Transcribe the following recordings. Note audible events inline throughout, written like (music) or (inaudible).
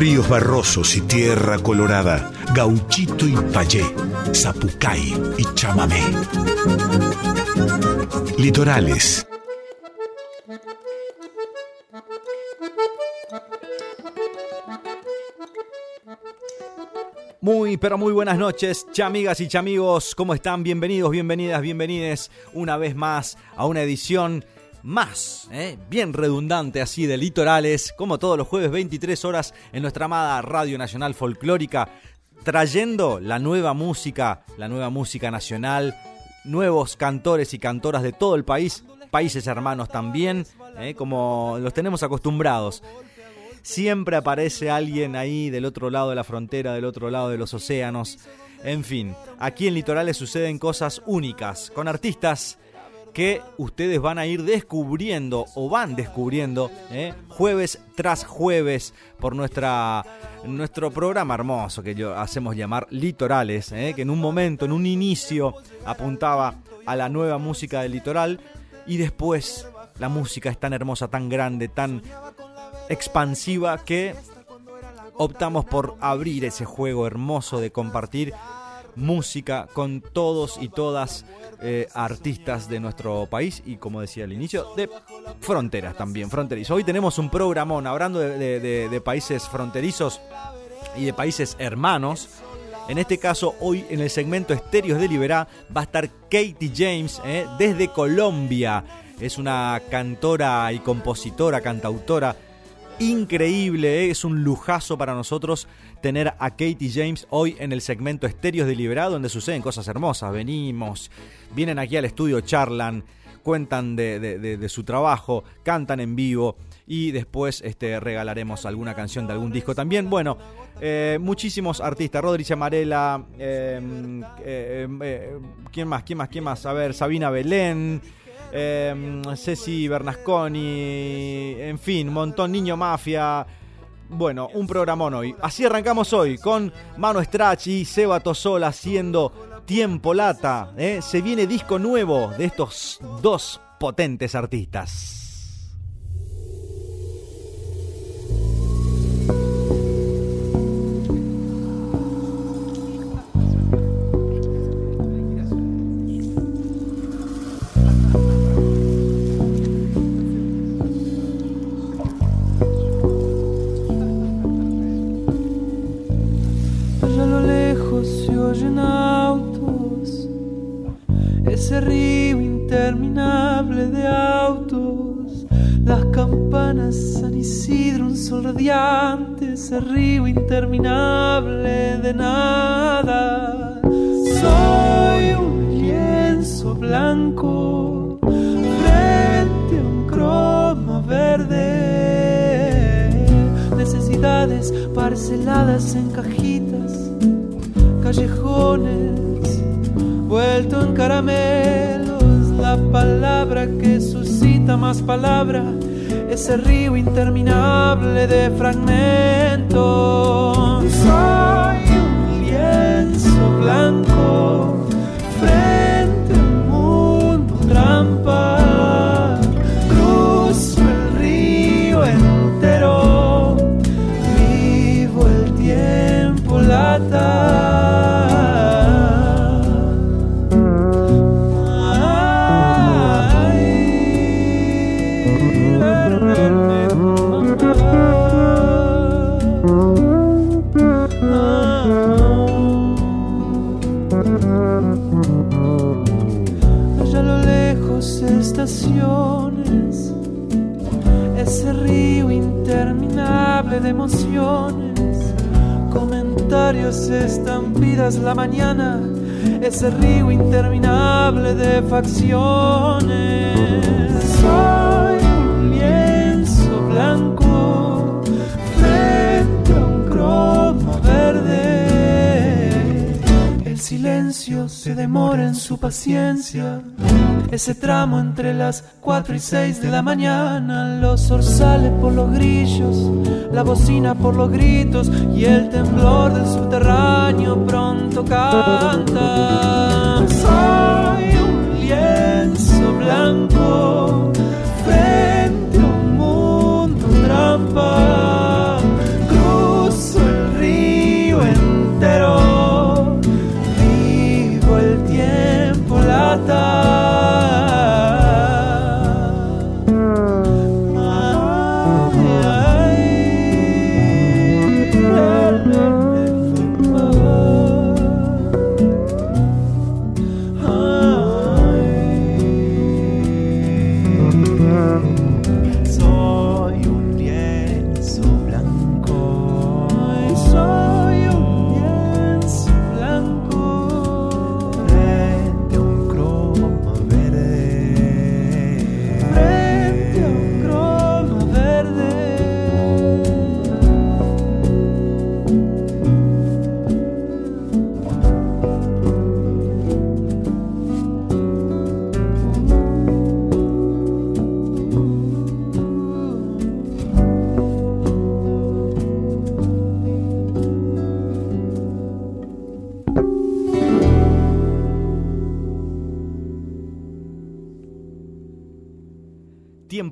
ríos barrosos y tierra colorada, gauchito y payé, zapucay y chamamé. Litorales. Muy, pero muy buenas noches, chamigas y chamigos. ¿Cómo están? Bienvenidos, bienvenidas, bienvenides una vez más a una edición más, ¿eh? bien redundante así de litorales, como todos los jueves 23 horas en nuestra amada Radio Nacional Folclórica, trayendo la nueva música, la nueva música nacional, nuevos cantores y cantoras de todo el país, países hermanos también, ¿eh? como los tenemos acostumbrados. Siempre aparece alguien ahí del otro lado de la frontera, del otro lado de los océanos. En fin, aquí en Litorales suceden cosas únicas, con artistas que ustedes van a ir descubriendo o van descubriendo ¿eh? jueves tras jueves por nuestra, nuestro programa hermoso que yo hacemos llamar Litorales, ¿eh? que en un momento, en un inicio, apuntaba a la nueva música del litoral y después la música es tan hermosa, tan grande, tan expansiva que optamos por abrir ese juego hermoso de compartir música con todos y todas eh, artistas de nuestro país y como decía al inicio, de fronteras también, fronterizos. Hoy tenemos un programón hablando de, países fronterizos y de países hermanos. En este caso, hoy en el segmento Estéreos de Liberá va a estar Katie James eh, desde Colombia. Es una cantora y compositora, cantautora increíble, eh. es un lujazo para nosotros tener a Katie James hoy en el segmento Estéreos de Liberá, donde suceden cosas hermosas. Venimos, vienen aquí al estudio, charlan, cuentan de, su trabajo, cantan en vivo y después este, regalaremos alguna canción de algún disco también. Bueno, eh, muchísimos artistas, Rodríguez Amarela, em, eh, em, ¿quién más? ¿Quién más? ¿Quién más? A ver, Sabina Belén. Em, Ceci Bernasconi, en fin, montón, Niño Mafia, bueno, un programón hoy. Así arrancamos hoy con Mano Strachi y Seba Tosol haciendo Tiempo Lata. ¿eh? Se viene disco nuevo de estos dos potentes artistas. De autos, las campanas San Isidro, un sol radiante, ese río interminable de nada. Soy un lienzo blanco frente a un croma verde, necesidades parceladas en cajitas, callejones vuelto en caramelos, la palabra que suscita más palabra, ese río interminable de fragmentos. Estampidas la mañana, ese río interminable de facciones. Soy un lienzo blanco frente a un cromo verde. El silencio se demora en su paciencia ese tramo entre las 4 y 6 de la mañana, los zorzales por los grillos, la bocina por los gritos y el temblor del subterráneo pronto canta. Soy un lienzo blanco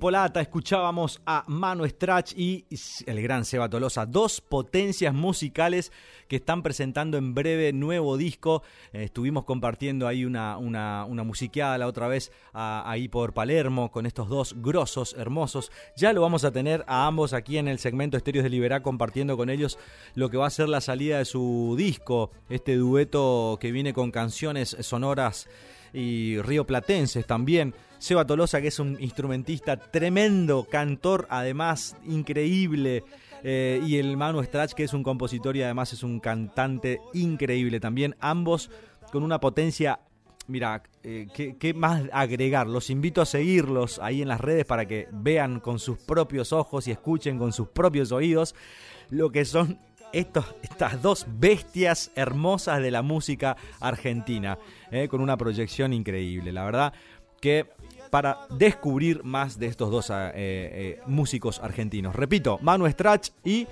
Lata, escuchábamos a Mano Strach y el gran Seba Tolosa, dos potencias musicales que están presentando en breve nuevo disco. Eh, estuvimos compartiendo ahí una, una, musiqueada la otra vez ahí por Palermo con estos dos grosos, hermosos. Ya lo vamos a tener a ambos aquí en el segmento Estéreos de Liberá compartiendo con ellos lo que va a ser la salida de su disco, este dueto que viene con canciones sonoras y río platenses también. Seba Tolosa, que es un instrumentista tremendo, cantor además increíble. Eh, y el Manu Strach, que es un compositor y además es un cantante increíble también. Ambos con una potencia. Mira, eh, ¿qué, más agregar? Los invito a seguirlos ahí en las redes para que vean con sus propios ojos y escuchen con sus propios oídos lo que son estos, estas dos bestias hermosas de la música argentina, eh, con una proyección increíble. La verdad que para descubrir más de estos dos eh, eh, músicos argentinos. Repito, Manu Strach y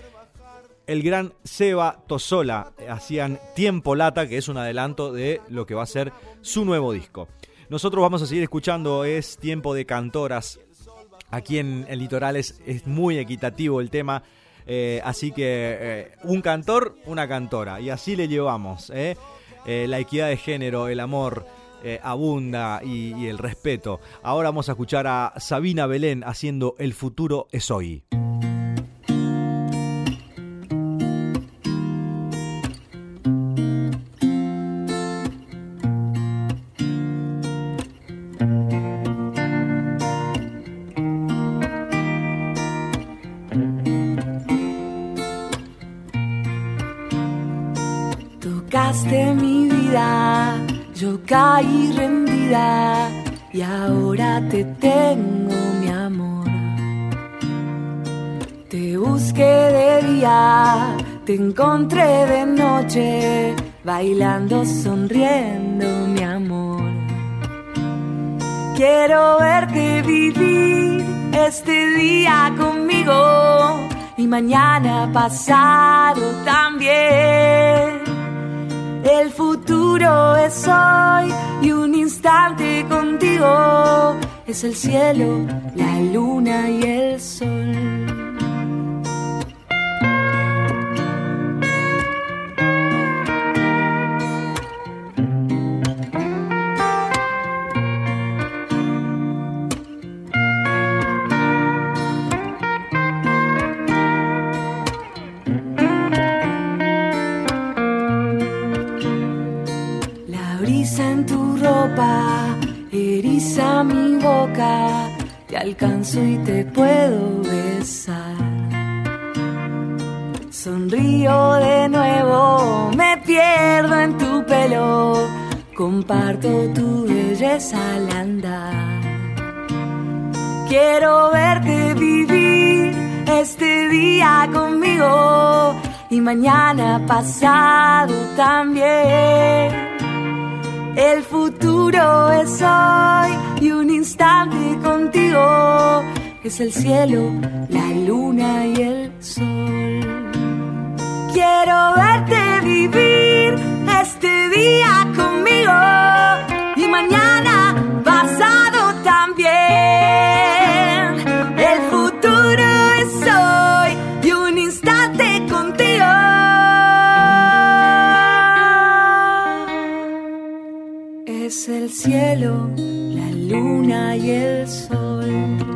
el gran Seba Tosola hacían Tiempo Lata, que es un adelanto de lo que va a ser su nuevo disco. Nosotros vamos a seguir escuchando Es Tiempo de Cantoras. Aquí en el litoral es, muy equitativo el tema. Eh, así que un cantor, una cantora. Y así le llevamos. la equidad de género, el amor, eh, abunda y, el respeto. Ahora vamos a escuchar a Sabina Belén haciendo El futuro es hoy. Te encontré de noche, bailando, sonriendo, mi amor. Quiero verte vivir este día conmigo y mañana pasado también el futuro es hoy y un instante contigo es el cielo, la luna y el sol. Alcanzo y te puedo besar. Sonrío de nuevo, me pierdo en tu pelo, comparto tu belleza al andar. Quiero verte vivir este día conmigo y mañana pasado también. El futuro es hoy y un instante contigo es el cielo, la luna y el sol. Quiero verte vivir este día conmigo y mañana pasado también. el cielo, la luna y el sol.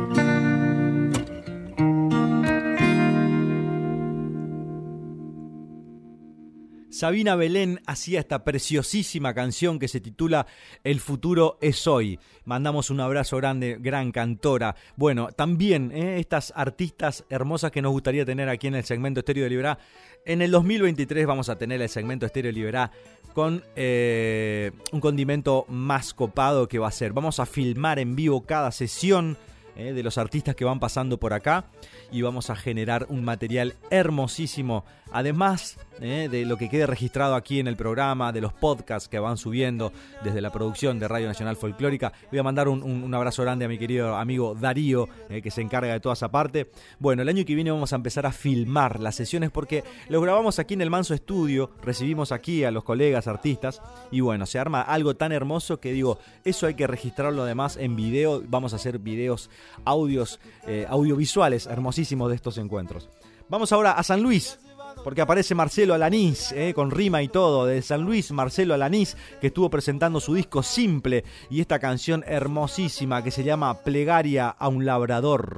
Sabina Belén hacía esta preciosísima canción que se titula El futuro es hoy. Mandamos un abrazo grande, gran cantora. Bueno, también eh, estas artistas hermosas que nos gustaría tener aquí en el segmento Estéreo de Liberá. En el 2023 vamos a tener el segmento Estéreo Liberá con eh, un condimento más copado que va a ser. Vamos a filmar en vivo cada sesión eh, de los artistas que van pasando por acá y vamos a generar un material hermosísimo. Además eh, de lo que quede registrado aquí en el programa, de los podcasts que van subiendo desde la producción de Radio Nacional Folclórica. Voy a mandar un, abrazo grande a mi querido amigo Darío, eh, que se encarga de toda esa parte. Bueno, el año que viene vamos a empezar a filmar las sesiones porque lo grabamos aquí en el Manso Estudio, recibimos aquí a los colegas artistas y bueno, se arma algo tan hermoso que digo, eso hay que registrarlo además en video. Vamos a hacer videos audios eh, audiovisuales hermosísimos de estos encuentros. Vamos ahora a San Luis, porque aparece Marcelo Alanís, eh, con rima y todo, de San Luis, Marcelo Alanís, que estuvo presentando su disco Simple y esta canción hermosísima que se llama Plegaria a un labrador.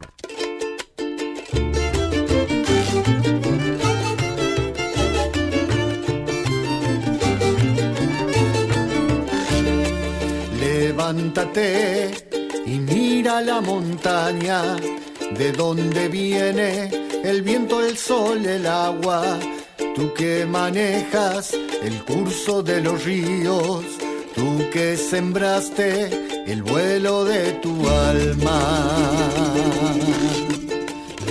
Levántate y mira la montaña, de donde viene el viento, el sol, el agua. Tú que manejas el curso de los ríos, tú que sembraste el vuelo de tu alma.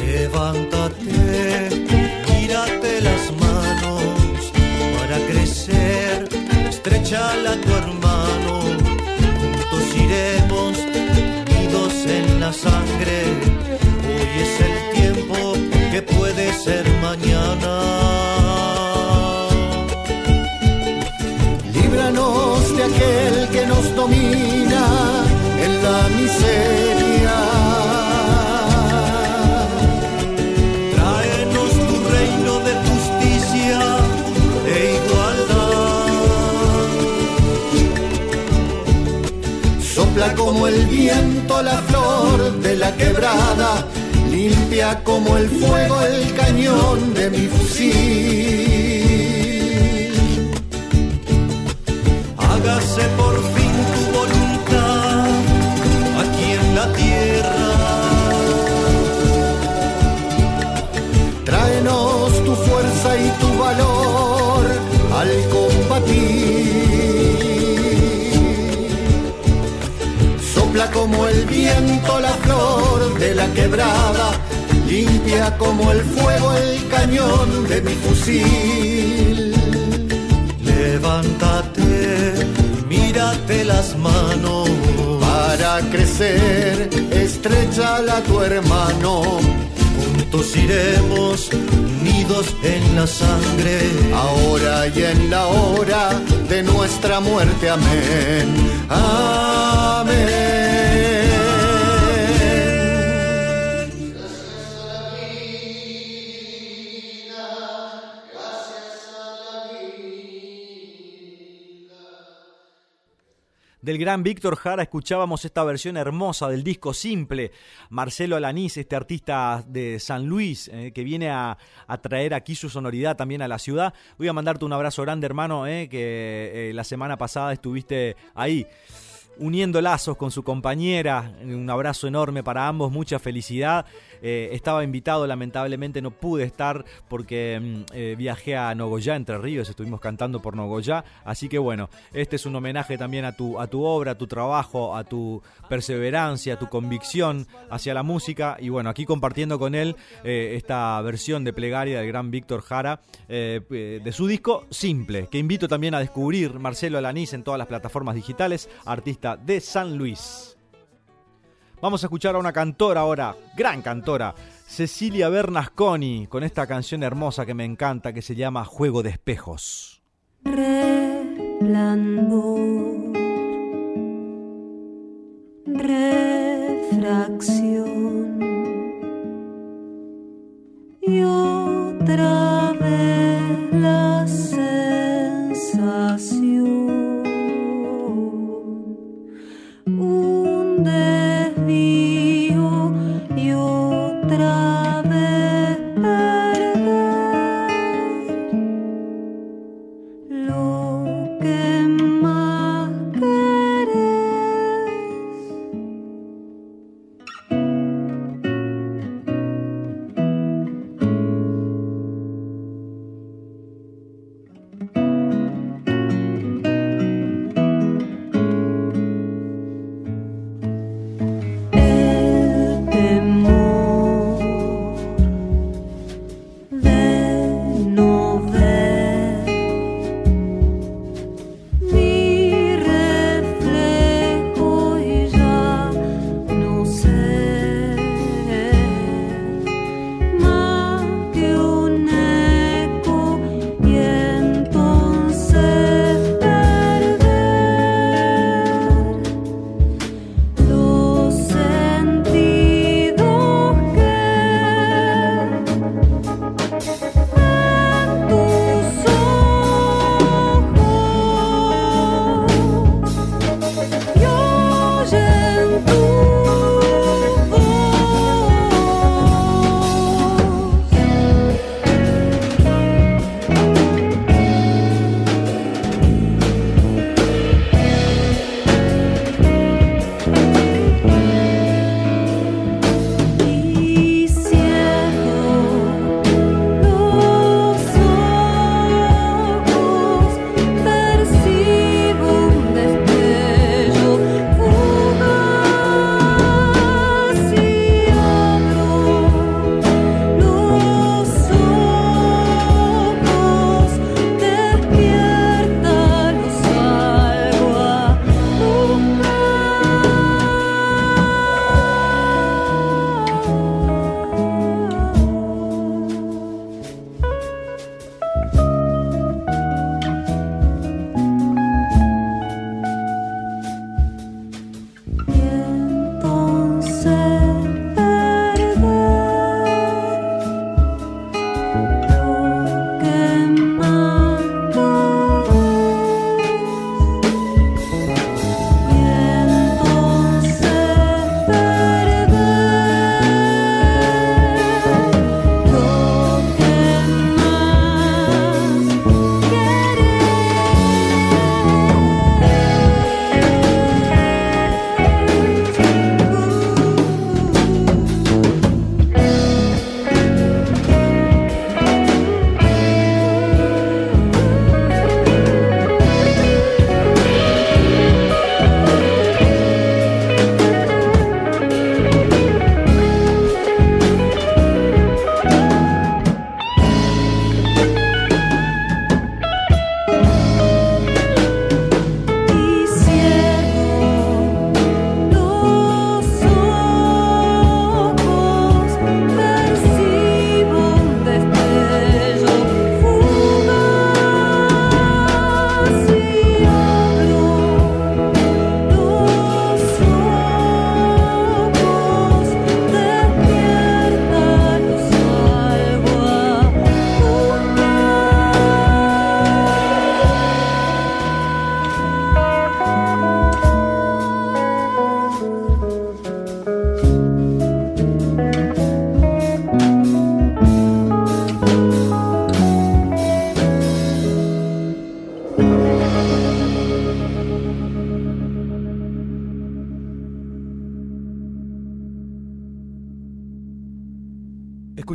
Levántate, mírate las manos para crecer, estrecha la tu hermano iremos unidos en sangre. Hoy es el tiempo que puede ser mañana. Líbranos de aquel que nos domina en la miseria. Tráenos tu reino de justicia e igualdad. Sopla como el viento la flor de la quebrada, limpia como el fuego el cañón de mi fusil. Hágase por fin el viento la flor de la quebrada, limpia como el fuego el cañón de mi fusil. Levántate, mírate las manos. Para crecer, estrechala a tu hermano. Juntos iremos unidos en la sangre. Ahora y en la hora de nuestra muerte. Amén. Amén. Del gran Víctor Jara escuchábamos esta versión hermosa del disco Simple. Marcelo Alanís, este artista de San Luis, eh, que viene a, traer aquí su sonoridad también a la ciudad. Voy a mandarte un abrazo grande, hermano, eh, que eh, la semana pasada estuviste ahí uniendo lazos con su compañera. Un abrazo enorme para ambos, mucha felicidad. Eh, estaba invitado, lamentablemente no pude estar porque eh, viajé a Nogoyá, Entre Ríos, estuvimos cantando por Nogoyá. Así que bueno, este es un homenaje también a tu, a tu obra, a tu trabajo, a tu perseverancia, a tu convicción hacia la música. Y bueno, aquí compartiendo con él eh, esta versión de plegaria del gran Víctor Jara de su disco Simple, que invito también a descubrir Marcelo Alanís en todas las plataformas digitales, artista de San Luis. Vamos a escuchar a una cantora ahora, gran cantora, Cecilia Bernasconi, con esta canción hermosa que me encanta que se llama Juego de Espejos. Refracción y otra vez la sensación.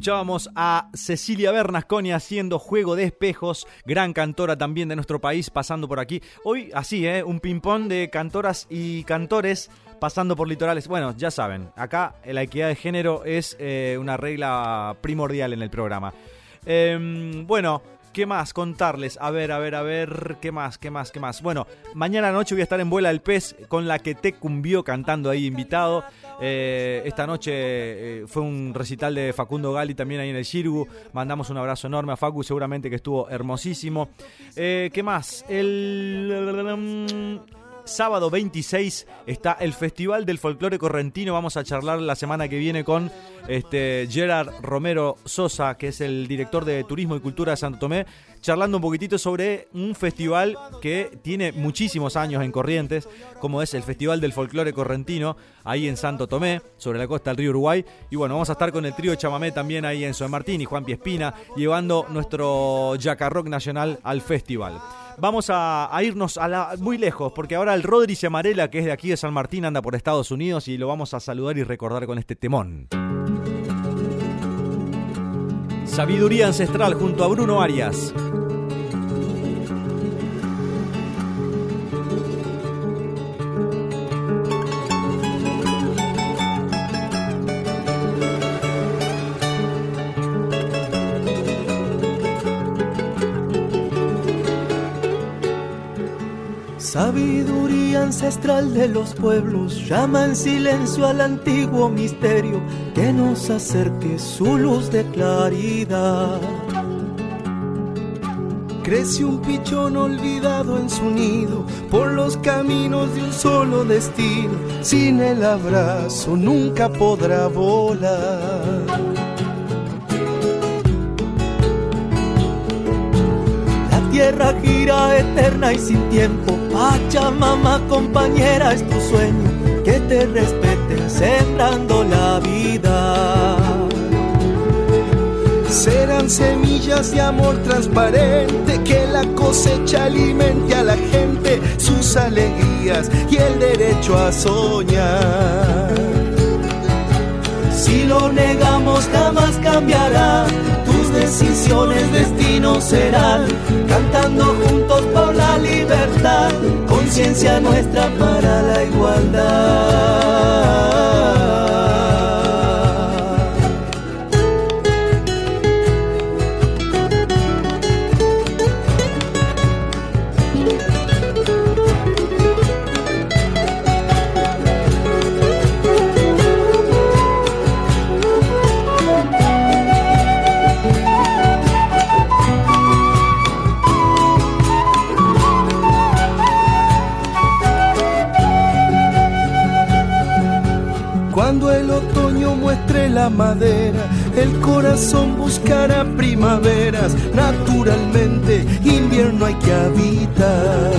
Escuchábamos a Cecilia Bernasconi haciendo Juego de Espejos, gran cantora también de nuestro país, pasando por aquí. Hoy, así, ¿eh? un ping-pong de cantoras y cantores pasando por litorales. Bueno, ya saben, acá la equidad de género es eh, una regla primordial en el programa. Em, bueno, ¿Qué más contarles? A ver, a ver, a ver, ¿qué más? ¿Qué más? ¿Qué más? Bueno, mañana noche voy a estar en Vuela del Pez con la que te cumbió cantando ahí invitado. Eh, esta noche eh, fue un recital de Facundo Gali también ahí en el Shirgu. Mandamos un abrazo enorme a Facu, seguramente que estuvo hermosísimo. Eh, ¿Qué más? El sábado 26 está el Festival del Folclore Correntino. Vamos a charlar la semana que viene con este, Gerard Romero Sosa, que es el director de Turismo y Cultura de Santo Tomé, charlando un poquitito sobre un festival que tiene muchísimos años en Corrientes, como es el Festival del Folclore Correntino, ahí en Santo Tomé, sobre la costa del río Uruguay. Y bueno, vamos a estar con el trío Chamamé también ahí en San Martín y Juan Piespina, llevando nuestro Jacarrock Nacional al festival. Vamos a, irnos a la, muy lejos, porque ahora el Rodri Amarela, que es de aquí de San Martín, anda por Estados Unidos y lo vamos a saludar y recordar con este temón. Sabiduría ancestral junto a Bruno Arias. Sabiduría ancestral de los pueblos, llama en silencio al antiguo misterio que nos acerque su luz de claridad. Crece un pichón olvidado en su nido por los caminos de un solo destino. Sin el abrazo nunca podrá volar. Tierra gira eterna y sin tiempo. Pachamama, compañera, es tu sueño. Que te respeten sembrando la vida. Serán semillas de amor transparente que la cosecha alimente a la gente sus alegrías y el derecho a soñar. Si lo negamos jamás cambiará, decisiones destino serán, cantando juntos por la libertad, conciencia nuestra para la igualdad. La madera, el corazón buscará primaveras. Naturalmente, invierno hay que habitar.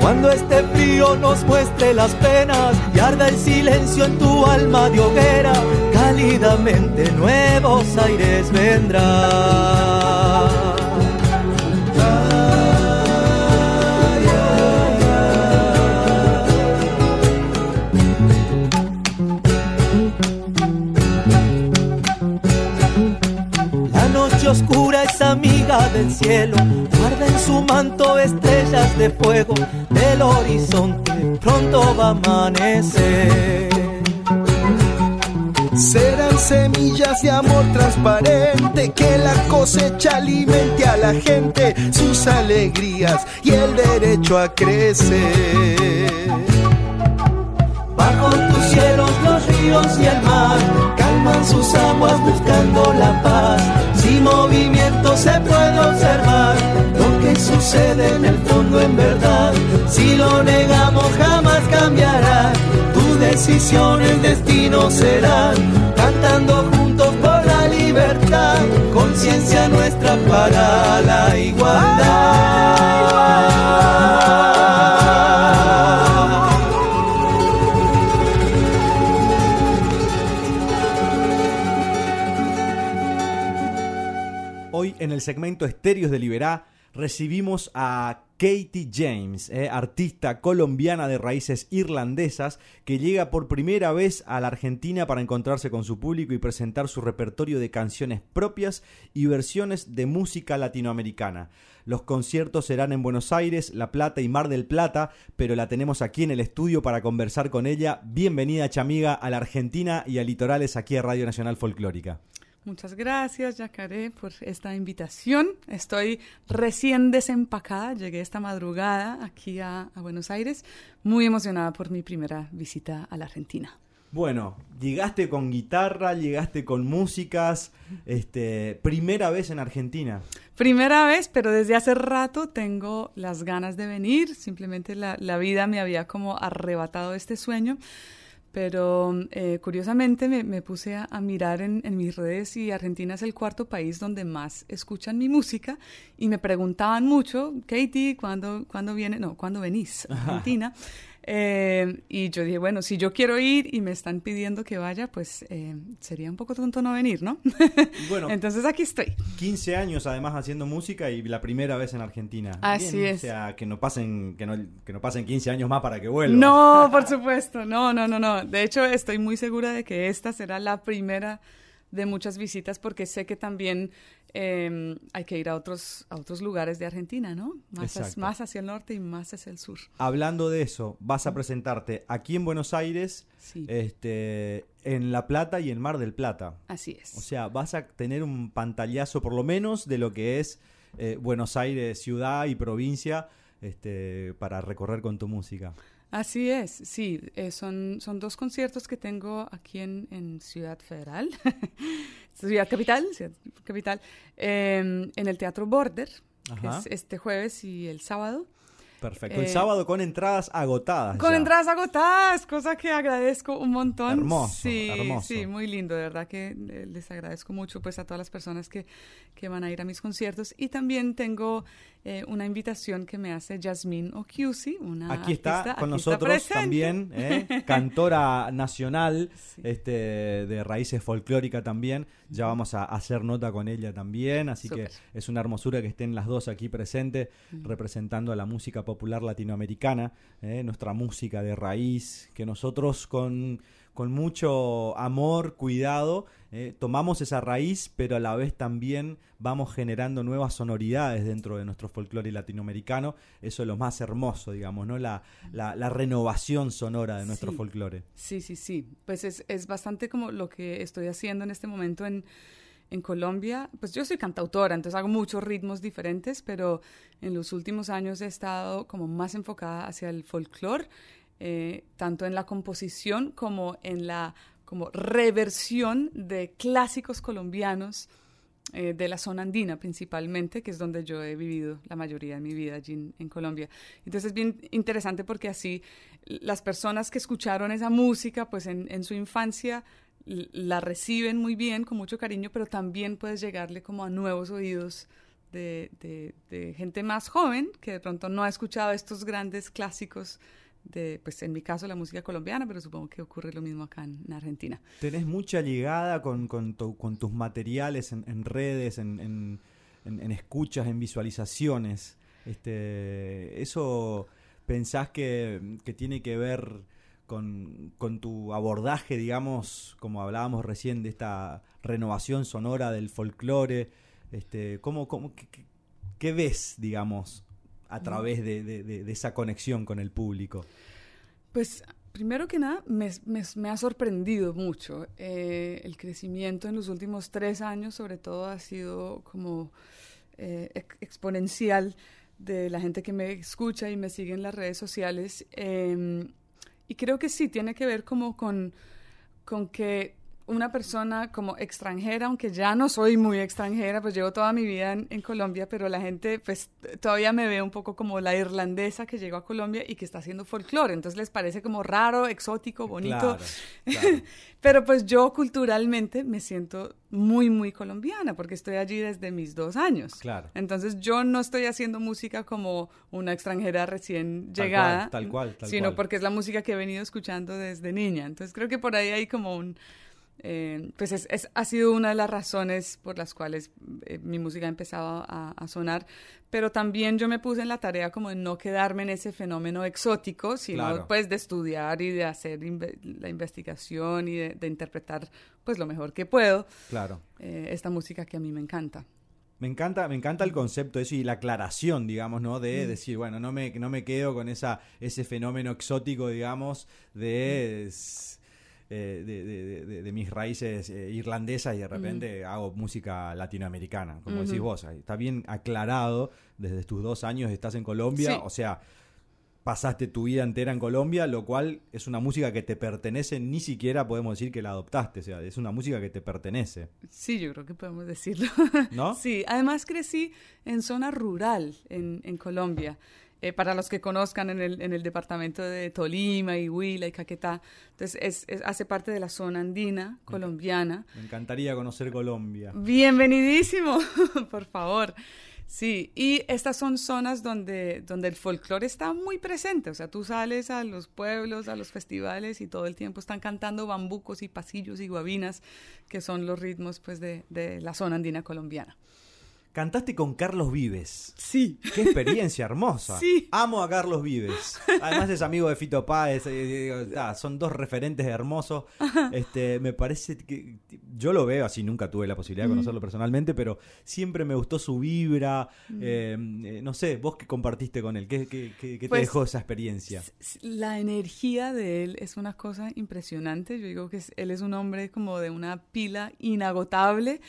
Cuando este frío nos muestre las penas y arda el silencio en tu alma de hoguera, cálidamente nuevos aires vendrán. Del cielo, guarda en su manto estrellas de fuego, del horizonte pronto va a amanecer. Serán semillas de amor transparente que la cosecha alimente a la gente sus alegrías y el derecho a crecer. Bajo tus cielos los ríos y el mar sus aguas buscando la paz. Sin movimiento se puede observar lo que sucede en el fondo en verdad. Si lo negamos jamás cambiará. Tu decisión, el destino será. Cantando juntos por la libertad, conciencia nuestra para la igualdad. En el segmento Estéreos de Liberá recibimos a Katie James, eh, artista colombiana de raíces irlandesas, que llega por primera vez a la Argentina para encontrarse con su público y presentar su repertorio de canciones propias y versiones de música latinoamericana. Los conciertos serán en Buenos Aires, La Plata y Mar del Plata, pero la tenemos aquí en el estudio para conversar con ella. Bienvenida, chamiga, a la Argentina y a Litorales aquí a Radio Nacional Folclórica. Muchas gracias, Yacaré, por esta invitación. Estoy recién desempacada, llegué esta madrugada aquí a, a, Buenos Aires, muy emocionada por mi primera visita a la Argentina. Bueno, llegaste con guitarra, llegaste con músicas, este, primera vez en Argentina. Primera vez, pero desde hace rato tengo las ganas de venir, simplemente la, la vida me había como arrebatado este sueño pero eh, curiosamente me, me, puse a, a mirar en, en, mis redes y Argentina es el cuarto país donde más escuchan mi música y me preguntaban mucho, Katie, ¿cuándo, ¿cuándo viene? No, ¿cuándo venís a Argentina? Eh, y yo dije, bueno, si yo quiero ir y me están pidiendo que vaya, pues eh, sería un poco tonto no venir, ¿no? (laughs) Bueno, Entonces aquí estoy. 15 años además haciendo música y la primera vez en Argentina. Así Bien, es. O sea, que no pasen que no, que no pasen 15 años más para que vuelva. No, por (laughs) supuesto, no, no, no, no. De hecho, estoy muy segura de que esta será la primera de muchas visitas porque sé que también eh, hay que ir a otros, a otros lugares de Argentina, ¿no? Más, as, más, hacia el norte y más hacia el sur. Hablando de eso, vas a presentarte aquí en Buenos Aires, sí. este, en La Plata y en Mar del Plata. Así es. O sea, vas a tener un pantallazo por lo menos de lo que es eh, Buenos Aires, ciudad y provincia, este, para recorrer con tu música. Así es, sí, eh, son, son dos conciertos que tengo aquí en, en Ciudad Federal, (laughs) Ciudad Capital, Ciudad Capital eh, en el Teatro Border, Ajá. que es este jueves y el sábado. Perfecto. El eh, sábado con entradas agotadas. Con ya. entradas agotadas, cosa que agradezco un montón. Hermoso. Sí, hermoso. sí, muy lindo, de verdad que les agradezco mucho pues a todas las personas que, que van a ir a mis conciertos. Y también tengo eh, una invitación que me hace Jasmine Okiusi, una Aquí está artista, con aquí nosotros está también, ¿eh? (laughs) cantora nacional sí. este, de raíces folclóricas también. Ya vamos a hacer nota con ella también, así Super. que es una hermosura que estén las dos aquí presentes, mm. representando a la música popular latinoamericana, ¿eh? nuestra música de raíz, que nosotros con, con mucho amor, cuidado, eh, tomamos esa raíz, pero a la vez también vamos generando nuevas sonoridades dentro de nuestro folclore latinoamericano. Eso es lo más hermoso, digamos, ¿no? La, la, la renovación sonora de nuestro sí. folclore. Sí, sí, sí. Pues es, es bastante como lo que estoy haciendo en este momento en en Colombia, pues yo soy cantautora, entonces hago muchos ritmos diferentes, pero en los últimos años he estado como más enfocada hacia el folclore, eh, tanto en la composición como en la como reversión de clásicos colombianos eh, de la zona andina principalmente, que es donde yo he vivido la mayoría de mi vida allí en, en, Colombia. Entonces es bien interesante porque así las personas que escucharon esa música, pues en, en su infancia la reciben muy bien, con mucho cariño, pero también puedes llegarle como a nuevos oídos de, de, de, gente más joven que de pronto no ha escuchado estos grandes clásicos de, pues en mi caso, la música colombiana, pero supongo que ocurre lo mismo acá en, en Argentina. Tenés mucha llegada con, con, tu, con tus materiales en, en redes, en, en, escuchas, en visualizaciones. Este, ¿Eso pensás que, que tiene que ver con, con, tu abordaje, digamos, como hablábamos recién, de esta renovación sonora del folclore? Este, ¿cómo, cómo, qué, ves, digamos, a través de, de, esa conexión con el público? Pues primero que nada, me, me, ha sorprendido mucho. Eh, el crecimiento en los últimos tres años, sobre todo, ha sido como eh, ex exponencial de la gente que me escucha y me sigue en las redes sociales. Eh, y creo que sí, tiene que ver como con, con que una persona como extranjera, aunque ya no soy muy extranjera, pues llevo toda mi vida en, en, Colombia, pero la gente pues todavía me ve un poco como la irlandesa que llegó a Colombia y que está haciendo folclore, entonces les parece como raro, exótico, bonito. Claro, (laughs) claro. pero pues yo culturalmente me siento muy, muy colombiana porque estoy allí desde mis dos años. Claro. Entonces yo no estoy haciendo música como una extranjera recién tal llegada, cual, tal cual, tal sino cual. porque es la música que he venido escuchando desde niña. Entonces creo que por ahí hay como un Eh, pues es, es- ha sido una de las razones por las cuales eh, mi música ha empezado a, a sonar, pero también yo me puse en la tarea como de no quedarme en ese fenómeno exótico, sino Claro. pues de estudiar y de hacer inve- la investigación y de, de interpretar pues lo mejor que puedo Claro. eh, esta música que a mí me encanta. Me encanta, me encanta el concepto eso y la aclaración, digamos, ¿no? De Mm. decir, bueno, no me, no me quedo con esa, ese fenómeno exótico, digamos, de, s- eh, de, de- mis raíces eh, irlandesas y de repente hago música latinoamericana, como decís vos. Está bien aclarado, desde tus dos años estás en Colombia, Sí. o sea, pasaste tu vida entera en Colombia, lo cual es una música que te pertenece, ni siquiera podemos decir que la adoptaste, o sea, es una música que te pertenece, Sí, yo creo que podemos decirlo. ¿no? (laughs) Sí, además crecí en zona rural en, en Colombia. Eh, para los que conozcan en el, en el departamento de Tolima y Huila y Caquetá. Entonces, es, es- hace parte de la zona andina colombiana. Me encantaría conocer Colombia. Bienvenidísimo, (laughs) por favor. Sí, y estas son zonas donde, donde el folclore está muy presente. O sea, tú sales a los pueblos, a los festivales y todo el tiempo están cantando bambucos y pasillos y guabinas, que son los ritmos pues, de, de la zona andina colombiana. Cantaste con Carlos Vives. Sí. Qué experiencia hermosa. (laughs) Sí. Amo a Carlos Vives. Además es amigo de Fito Páez. eh, ah, son dos referentes hermosos. Este, me parece que yo lo veo así. Nunca tuve la posibilidad de conocerlo personalmente, pero siempre me gustó su vibra. eh, eh, no sé, vos que compartiste con él, ¿qué, qué- qué- qué te Pues, dejó esa experiencia? La energía de él es una cosa impresionante. Yo digo que él es un hombre como de una pila inagotable.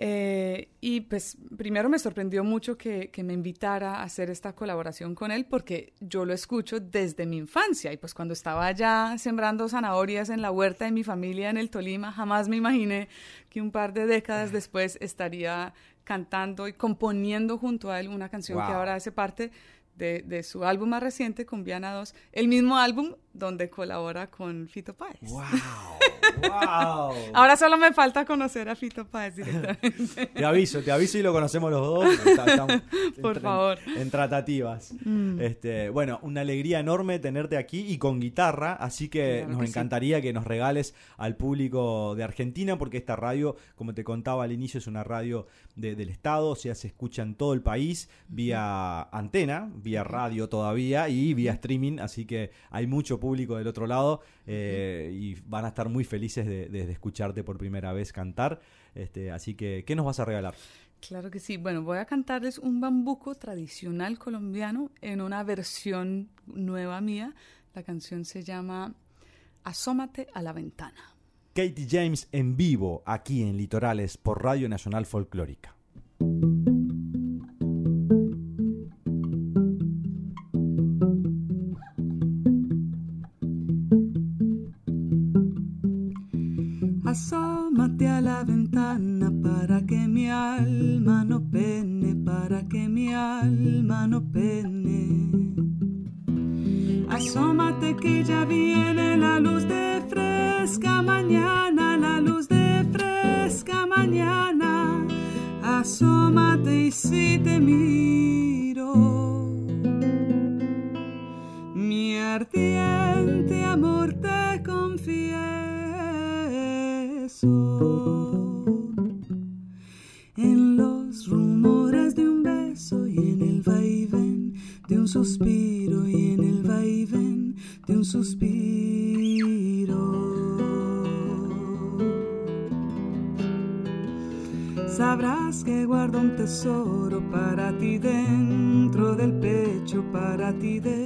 Eh, y pues primero me sorprendió mucho que, que me invitara a hacer esta colaboración con él porque yo lo escucho desde mi infancia. Y pues cuando estaba allá sembrando zanahorias en la huerta de mi familia en el Tolima, jamás me imaginé que un par de décadas después estaría cantando y componiendo junto a él una canción que ahora hace parte de, de su álbum más reciente, Cumbiana 2, el mismo álbum donde colabora con Fito Páez. ¡Wow! (laughs) ¡Wow! Ahora solo me falta conocer a Fito Páez directamente. (laughs) Te aviso, te aviso y lo conocemos los dos. Estamos (laughs) Por en- favor. En tratativas. Mm. Este, bueno, una alegría enorme tenerte aquí y con guitarra, así que Claro nos que sí. encantaría que nos regales al público de Argentina, porque esta radio, como te contaba al inicio, es una radio de- del Estado, o sea, se escucha en todo el país, vía antena, vía radio todavía y vía streaming, así que hay mucho público del otro lado eh, y van a estar muy felices de, de- de escucharte por primera vez cantar. Este, así que, ¿qué nos vas a regalar? Claro que sí. Bueno, voy a cantarles un bambuco tradicional colombiano en una versión nueva mía. La canción se llama Asómate a la ventana. Katie James en vivo aquí en Litorales por Radio Nacional Folclórica. Mi alma no pene. Asómate que ya viene la luz de fresca mañana, la luz de fresca mañana. Asómate y si te ti dentro del pecho, para ti dentro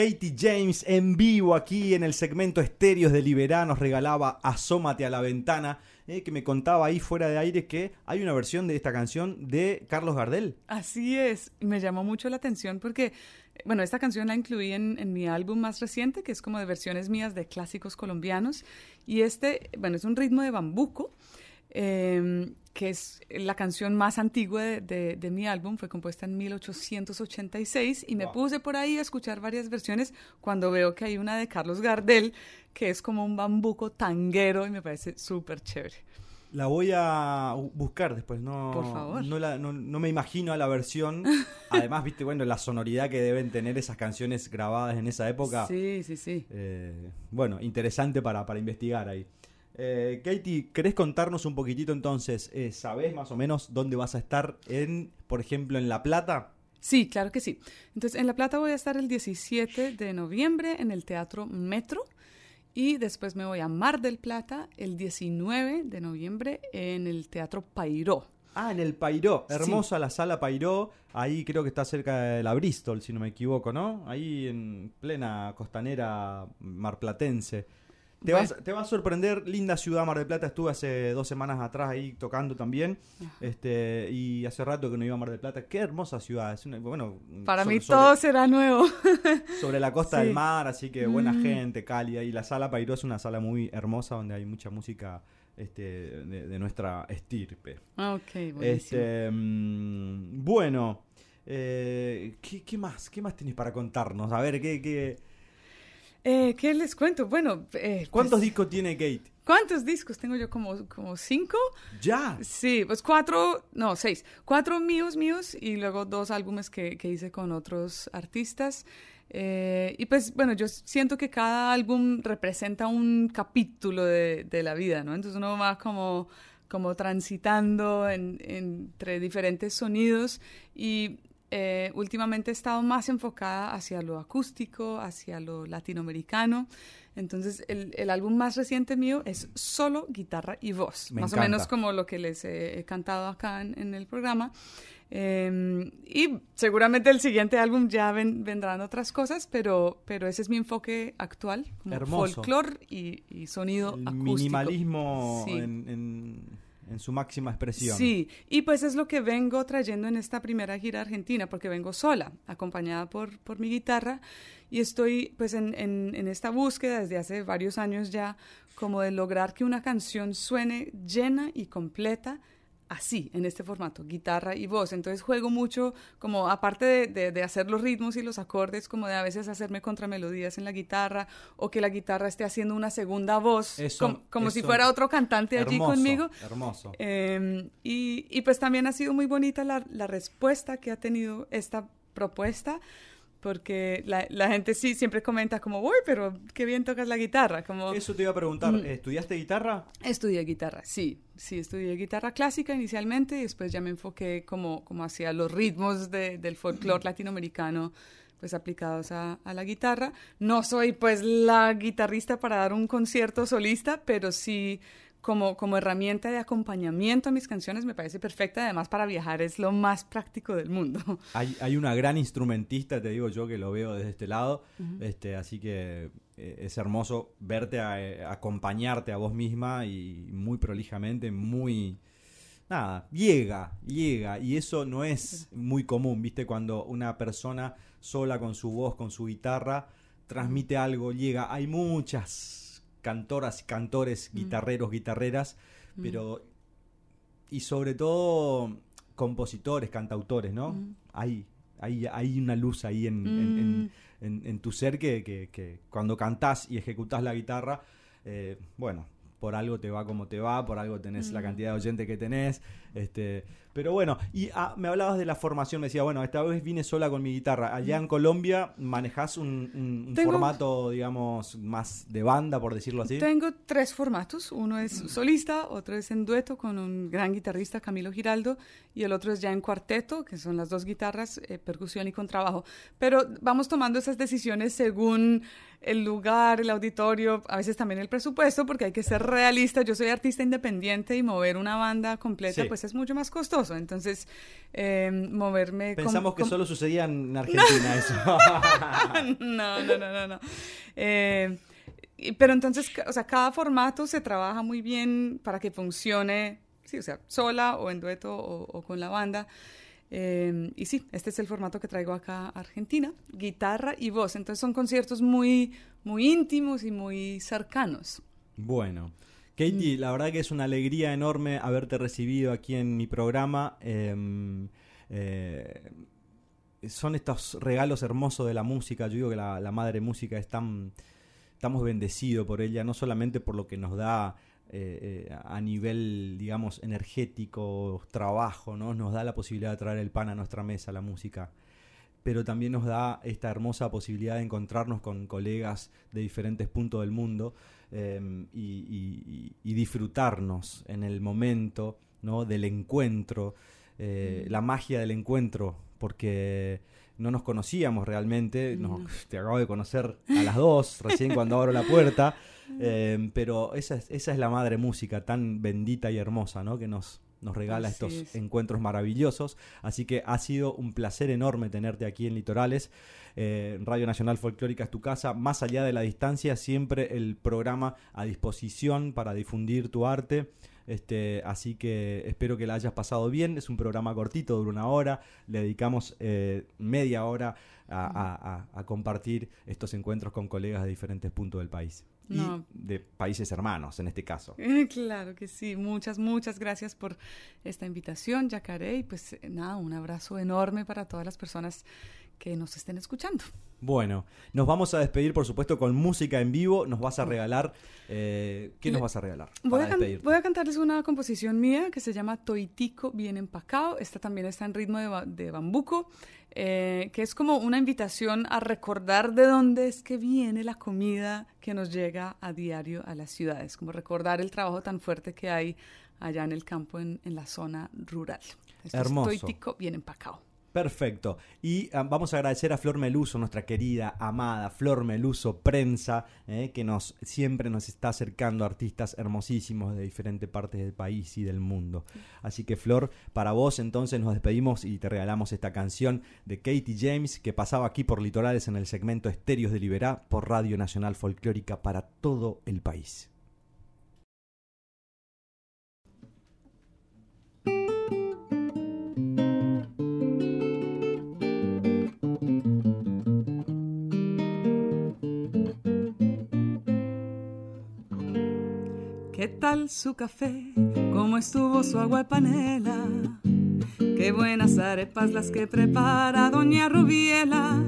Katie James en vivo aquí en el segmento Estéreos de Liberá nos regalaba Asómate a la ventana, eh, que me contaba ahí fuera de aire que hay una versión de esta canción de Carlos Gardel. Así es, me llamó mucho la atención porque, bueno, esta canción la incluí en, mi álbum más reciente, que es como de versiones mías de clásicos colombianos, y este, bueno, es un ritmo de bambuco, eh, que es la canción más antigua de, de- de mi álbum, fue compuesta en 1886 y me Wow. puse por ahí a escuchar varias versiones cuando veo que hay una de Carlos Gardel, que es como un bambuco tanguero y me parece súper chévere. La voy a bu- buscar después, no, Por favor. No, la- no- no me imagino a la versión. (laughs) Además, viste, bueno, la sonoridad que deben tener esas canciones grabadas en esa época. Sí, sí, sí. Eh, bueno, interesante para, para investigar ahí. Eh, Katie, ¿querés contarnos un poquitito entonces? Eh, ¿Sabés más o menos dónde vas a estar en, por ejemplo, en La Plata? Sí, claro que sí. Entonces, en La Plata voy a estar el 17 de noviembre en el Teatro Metro y después me voy a Mar del Plata el 19 de noviembre en el Teatro Pairó. Ah, en el Pairó. Sí. Hermosa la sala Pairó. Ahí creo que está cerca de la Bristol, si no me equivoco, ¿no? Ahí en plena costanera marplatense. Te, Bueno. vas, te va a sorprender, linda ciudad Mar del Plata. Estuve hace dos semanas atrás ahí tocando también. Este, y hace rato que no iba a Mar del Plata. Qué hermosa ciudad. Es una- bueno, Para mí sobre- todo será nuevo. (laughs) sobre la costa Sí. del mar, así que buena Mm. gente, cálida. Y la sala Pairó es una sala muy hermosa donde hay mucha música este, de, de nuestra estirpe. ok, buenísimo. Este, mm, bueno, eh, ¿qué, qué más? ¿Qué más tenés para contarnos? A ver, ¿qué, qué, Eh, ¿Qué les cuento? Bueno, eh, ¿cuántos pues, discos tiene Kate? ¿cuántos discos tengo yo? Como, como cinco. ¡Ya! Sí, pues cuatro, no, seis. Cuatro míos, míos y luego dos álbumes que, que hice con otros artistas. Eh, y pues bueno, yo siento que cada álbum representa un capítulo de, de la vida, ¿no? Entonces uno va como, como transitando en- entre diferentes sonidos y eh, últimamente he estado más enfocada hacia lo acústico, hacia lo latinoamericano. Entonces el, el álbum más reciente mío es solo guitarra y voz, Me más encanta. o menos como lo que les he, he cantado acá en, en el programa. Eh, y seguramente el siguiente álbum ya ven- vendrán otras cosas, pero, pero ese es mi enfoque actual, como folclore y, y sonido El acústico. minimalismo Sí. en, en- en su máxima expresión. Sí, y pues es lo que vengo trayendo en esta primera gira argentina, porque vengo sola, acompañada por, por mi guitarra, y estoy pues en, en, en esta búsqueda desde hace varios años ya, como de lograr que una canción suene llena y completa así, en este formato, guitarra y voz. Entonces juego mucho, como aparte de, de- de hacer los ritmos y los acordes, como de a veces hacerme contramelodías en la guitarra, o que la guitarra esté haciendo una segunda voz, Eso- como, si fuera otro cantante allí Hermoso, conmigo. Hermoso. Eh, y, y pues también ha sido muy bonita la, la respuesta que ha tenido esta propuesta, porque la, la gente sí siempre comenta como, uy, pero qué bien tocas la guitarra, como Eso te iba a preguntar, Mm. ¿estudiaste guitarra? estudié guitarra, sí, sí, estudié guitarra clásica inicialmente y después ya me enfoqué como, como hacia los ritmos de- del folclore latinoamericano pues aplicados a, a la guitarra. No soy pues la guitarrista para dar un concierto solista, pero sí como, como herramienta de acompañamiento a mis canciones me parece perfecta. Además para viajar es lo más práctico del mundo. (laughs) Hay, hay una gran instrumentista, te digo yo, que lo veo desde este lado. este, así que eh, es hermoso verte a- eh, acompañarte a vos misma y muy prolijamente, muy... Nada, llega, llega. Y eso no es muy común, ¿viste? Cuando una persona sola con su voz, con su guitarra, transmite algo, llega. Hay muchas cantoras, cantores, guitarreros, guitarreras, pero... Y sobre todo compositores, cantautores, ¿no? Hay, hay, hay una luz ahí en, en- en- en- en tu ser que, que- que cuando cantás y ejecutás la guitarra, eh, bueno, por algo te va como te va, por algo tenés la cantidad de oyentes que tenés. Este, pero bueno, y ah, me hablabas de la formación, me decía, bueno, esta vez vine sola con mi guitarra. Allá en Colombia manejás un, un- un Tengo- formato, digamos, más de banda, por decirlo así. Tengo tres formatos. Uno es solista, otro es en dueto con un gran guitarrista, Camilo Giraldo, y el otro es ya en cuarteto, que son las dos guitarras, eh, percusión y contrabajo. Pero vamos tomando esas decisiones según el lugar, el auditorio, a veces también el presupuesto, porque hay que ser realista. Yo soy artista independiente y mover una banda completa Sí. pues es mucho más costoso. Entonces, eh, moverme... con- Pensamos que con- solo sucedía en (laughs) Argentina eso. (laughs) no, no, no, no, no. Eh, pero entonces, o sea, cada formato se trabaja muy bien para que funcione, sí, o sea, sola o en dueto o, o con la banda. Eh, y sí, este es el formato que traigo acá a Argentina, guitarra y voz. Entonces son conciertos muy, muy íntimos y muy cercanos. Bueno, Katie, Mm. la verdad que es una alegría enorme haberte recibido aquí en mi programa. Em, eh, son estos regalos hermosos de la música. Yo digo que la, la madre música es tan. Estamos bendecidos por ella, no solamente por lo que nos da eh, eh, a nivel, digamos, energético, trabajo, ¿no? Nos da la posibilidad de traer el pan a nuestra mesa, la música pero también nos da esta hermosa posibilidad de encontrarnos con colegas de diferentes puntos del mundo eh, y, y- y- y disfrutarnos en el momento ¿no? del encuentro, eh, la magia del encuentro, porque no nos conocíamos realmente, nos- (laughs) te acabo de conocer a las dos, (laughs) recién cuando abro la puerta, eh, pero esa es, esa es la madre música tan bendita y hermosa, ¿no? que nos, nos regala Así estos es. encuentros maravillosos. Así que ha sido un placer enorme tenerte aquí en Litorales. Eh, Radio Nacional Folclórica es tu casa. Más allá de la distancia, siempre el programa a disposición para difundir tu arte. Este, así que espero que la hayas pasado bien. Es un programa cortito, dura una hora. Le dedicamos eh, media hora a, a- a- compartir estos encuentros con colegas de diferentes puntos del país. No. Y de países hermanos, en este caso. (laughs) Claro que sí, muchas, muchas gracias por esta invitación, Yacaré, y pues nada, un abrazo enorme para todas las personas que nos estén escuchando. Bueno, nos vamos a despedir, por supuesto, con música en vivo. Nos vas a regalar. eh, ¿Qué nos vas a regalar? Voy a, voy a cantarles una composición mía que se llama Toitico bien empacado. Esta también está en ritmo de, ba- de bambuco, eh, que es como una invitación a recordar de dónde es que viene la comida que nos llega a diario a las ciudades, como recordar el trabajo tan fuerte que hay allá en el campo, en, en la zona rural. Esto es Hermoso. Toitico bien empacado. Perfecto. Y ah, vamos a agradecer a Flor Meluso, nuestra querida, amada Flor Meluso, prensa, eh, que nos siempre nos está acercando a artistas hermosísimos de diferentes partes del país y del mundo. Así que Flor, para vos entonces nos despedimos y te regalamos esta canción de Katie James que pasaba aquí por Litorales en el segmento Estéreos de Liberá por Radio Nacional Folclórica para todo el país. Tal su café? ¿Cómo estuvo su agua de panela? Qué buenas arepas las que prepara doña Rubiela.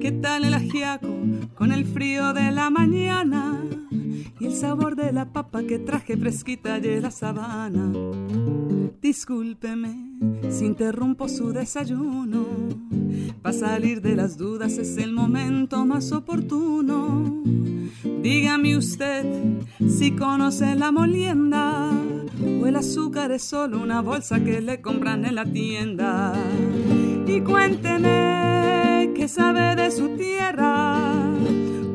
¿Qué tal el ajiaco con el frío de la mañana? Y el sabor de la papa que traje fresquita de la sabana. Discúlpeme si interrumpo su desayuno. Para salir de las dudas es el momento más oportuno. Dígame usted si conoce la molienda o el azúcar es solo una bolsa que le compran en la tienda. Y cuénteme qué sabe de su tierra,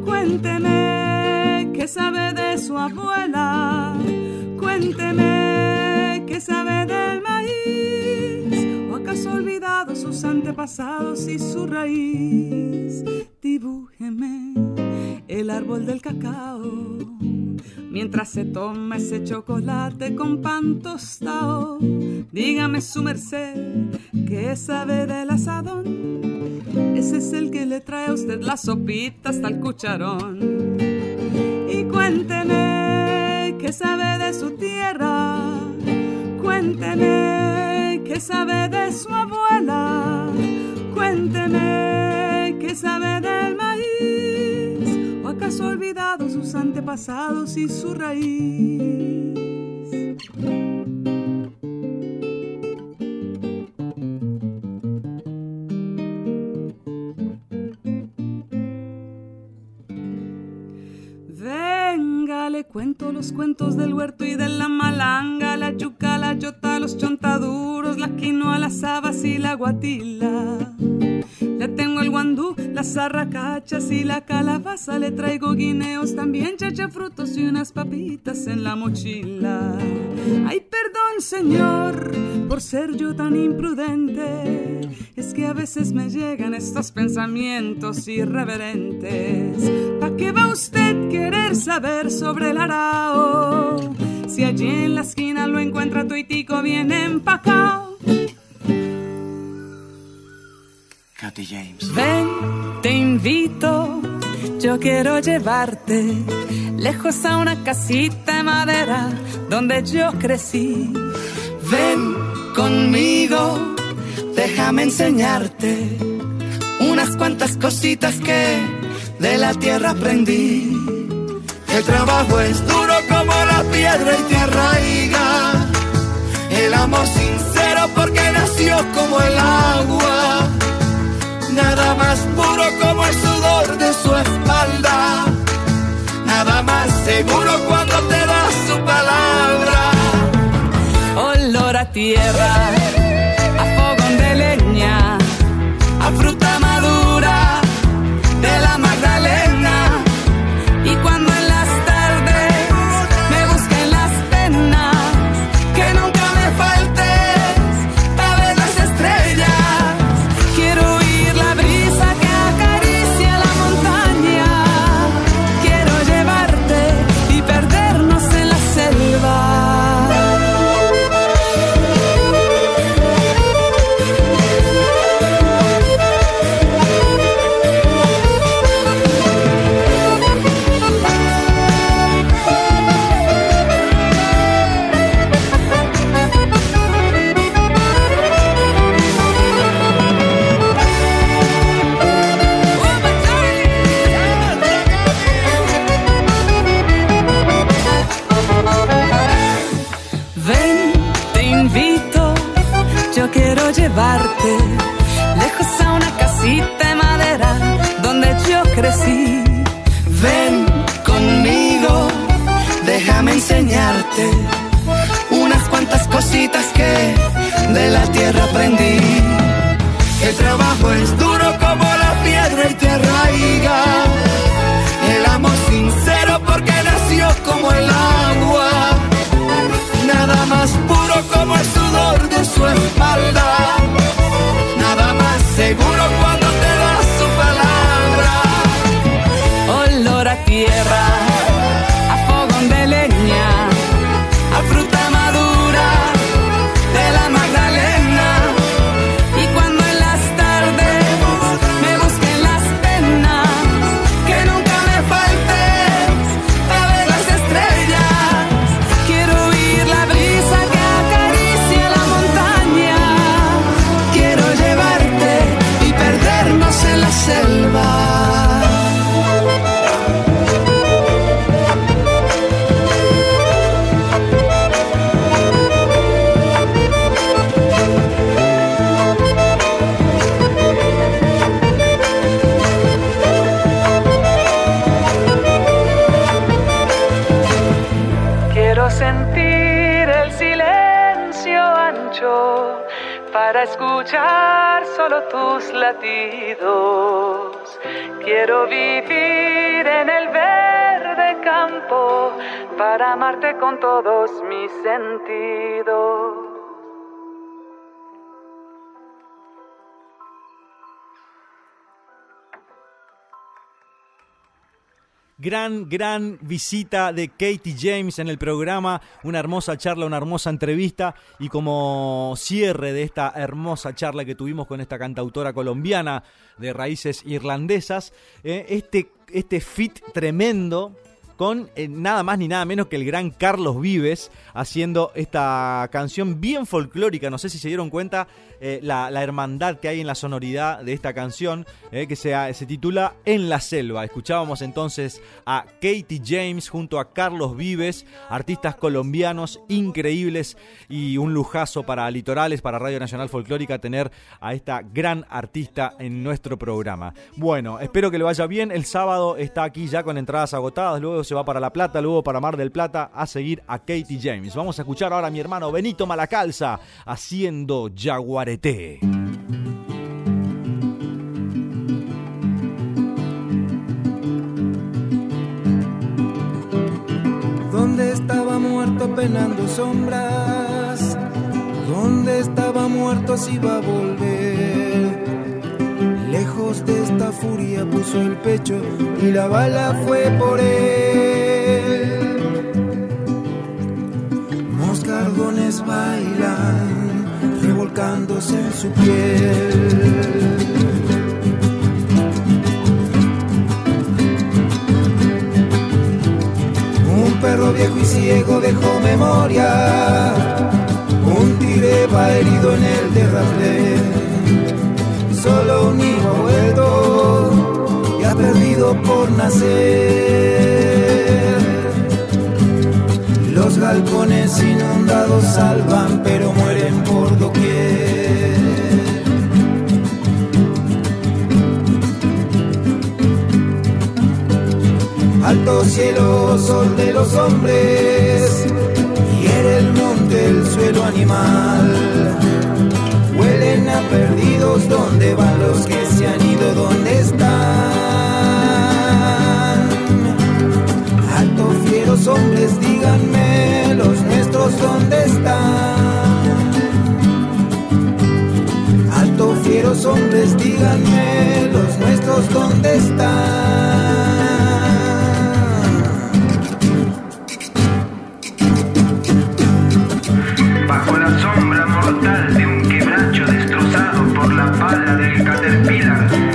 cuénteme qué sabe de su abuela, cuénteme qué sabe del maíz o acaso olvidado sus antepasados y su raíz. Dibújeme el árbol del cacao. Mientras se toma ese chocolate con pan tostado, dígame su merced, ¿qué sabe del asadón? Ese es el que le trae a usted la sopita hasta el cucharón. Y cuénteme, ¿qué sabe de su tierra? Cuénteme, ¿qué sabe de su abuela? cuénteme qué sabe del olvidado sus antepasados y su raíz. Venga, le cuento los cuentos del huerto y de la malanga, la yuca, la yota, los chontaduros, la quinoa, las habas y la guatila. Las arracachas y la calabaza. Le traigo guineos, también frutos y unas papitas en la mochila. Ay, perdón, señor, por ser yo tan imprudente. Es que a veces me llegan estos pensamientos irreverentes. ¿Para qué va usted querer saber sobre el arao? Si allí en la esquina lo encuentra tuitico bien empacado. Katy James. Ven, te invito, yo quiero llevarte lejos a una casita de madera donde yo crecí. Ven conmigo, déjame enseñarte unas cuantas cositas que de la tierra aprendí. El trabajo es duro como la piedra y te arraiga. El amor sincero porque nació como el agua nada más puro como el sudor de su espalda, nada más seguro cuando te da su palabra. Olor a tierra, amarte con todos mis sentidos. Gran, gran visita de Katie James en el programa, una hermosa charla, una hermosa entrevista y como cierre de esta hermosa charla que tuvimos con esta cantautora colombiana de raíces irlandesas, eh, este, este fit tremendo con eh, nada más ni nada menos que el gran Carlos Vives haciendo esta canción bien folclórica. No sé si se dieron cuenta eh, la, la hermandad que hay en la sonoridad de esta canción, eh, que se, se titula En la Selva. Escuchábamos entonces a Katie James junto a Carlos Vives, artistas colombianos increíbles y un lujazo para Litorales, para Radio Nacional Folclórica, tener a esta gran artista en nuestro programa. Bueno, espero que le vaya bien. El sábado está aquí ya con entradas agotadas, luego se va para La Plata, luego para Mar del Plata a seguir a Katie James. Vamos a escuchar ahora a mi hermano Benito Malacalza haciendo Jaguarete. ¿Dónde estaba muerto penando sombras? ¿Dónde estaba muerto si iba a volver? Lejos de esta furia puso el pecho y la bala fue por él. Moscardones bailan, revolcándose en su piel. Un perro viejo y ciego dejó memoria. Un tigre va herido en el terraplén. Solo un hijo vuelto y ha perdido por nacer. Los galpones inundados salvan, pero mueren por doquier. Alto cielo, sol de los hombres, hiere el monte, el suelo animal. Perdidos, ¿dónde van los que se han ido? ¿Dónde están? Alto fieros hombres, díganme, los nuestros, ¿dónde están? Alto fieros hombres, díganme, los nuestros, ¿dónde están? Bajo la sombra caterpillar,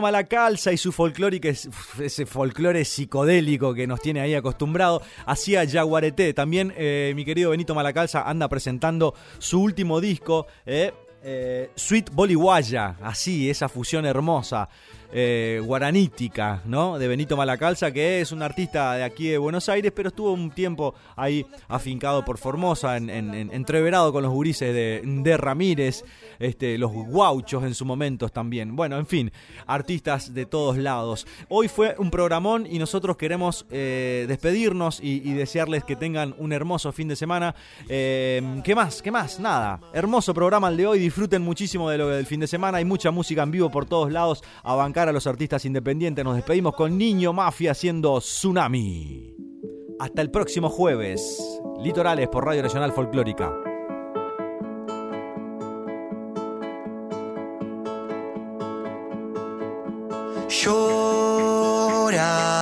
Malacalza y su folclórico, ese folclore psicodélico que nos tiene ahí acostumbrado, hacía Yaguareté. También eh, mi querido Benito Malacalza anda presentando su último disco, eh, eh, Sweet Boliwaya, así, esa fusión hermosa. eh, guaranítica, ¿no? De Benito Malacalza, que es un artista de aquí de Buenos Aires, pero estuvo un tiempo ahí afincado por Formosa, en, en- en- entreverado con los gurises de Ramírez, este, los guauchos en su momentos también. Bueno, en fin, artistas de todos lados. Hoy fue un programón y nosotros queremos eh, despedirnos y, y desearles que tengan un hermoso fin de semana. Eh, ¿Qué más? ¿Qué más? Nada. Hermoso programa el de hoy. Disfruten muchísimo de lo del fin de semana. Hay mucha música en vivo por todos lados. A bancar a los artistas independientes. Nos despedimos con Niño Mafia haciendo Tsunami. Hasta el próximo jueves. Litorales por Radio Nacional Folclórica. Llora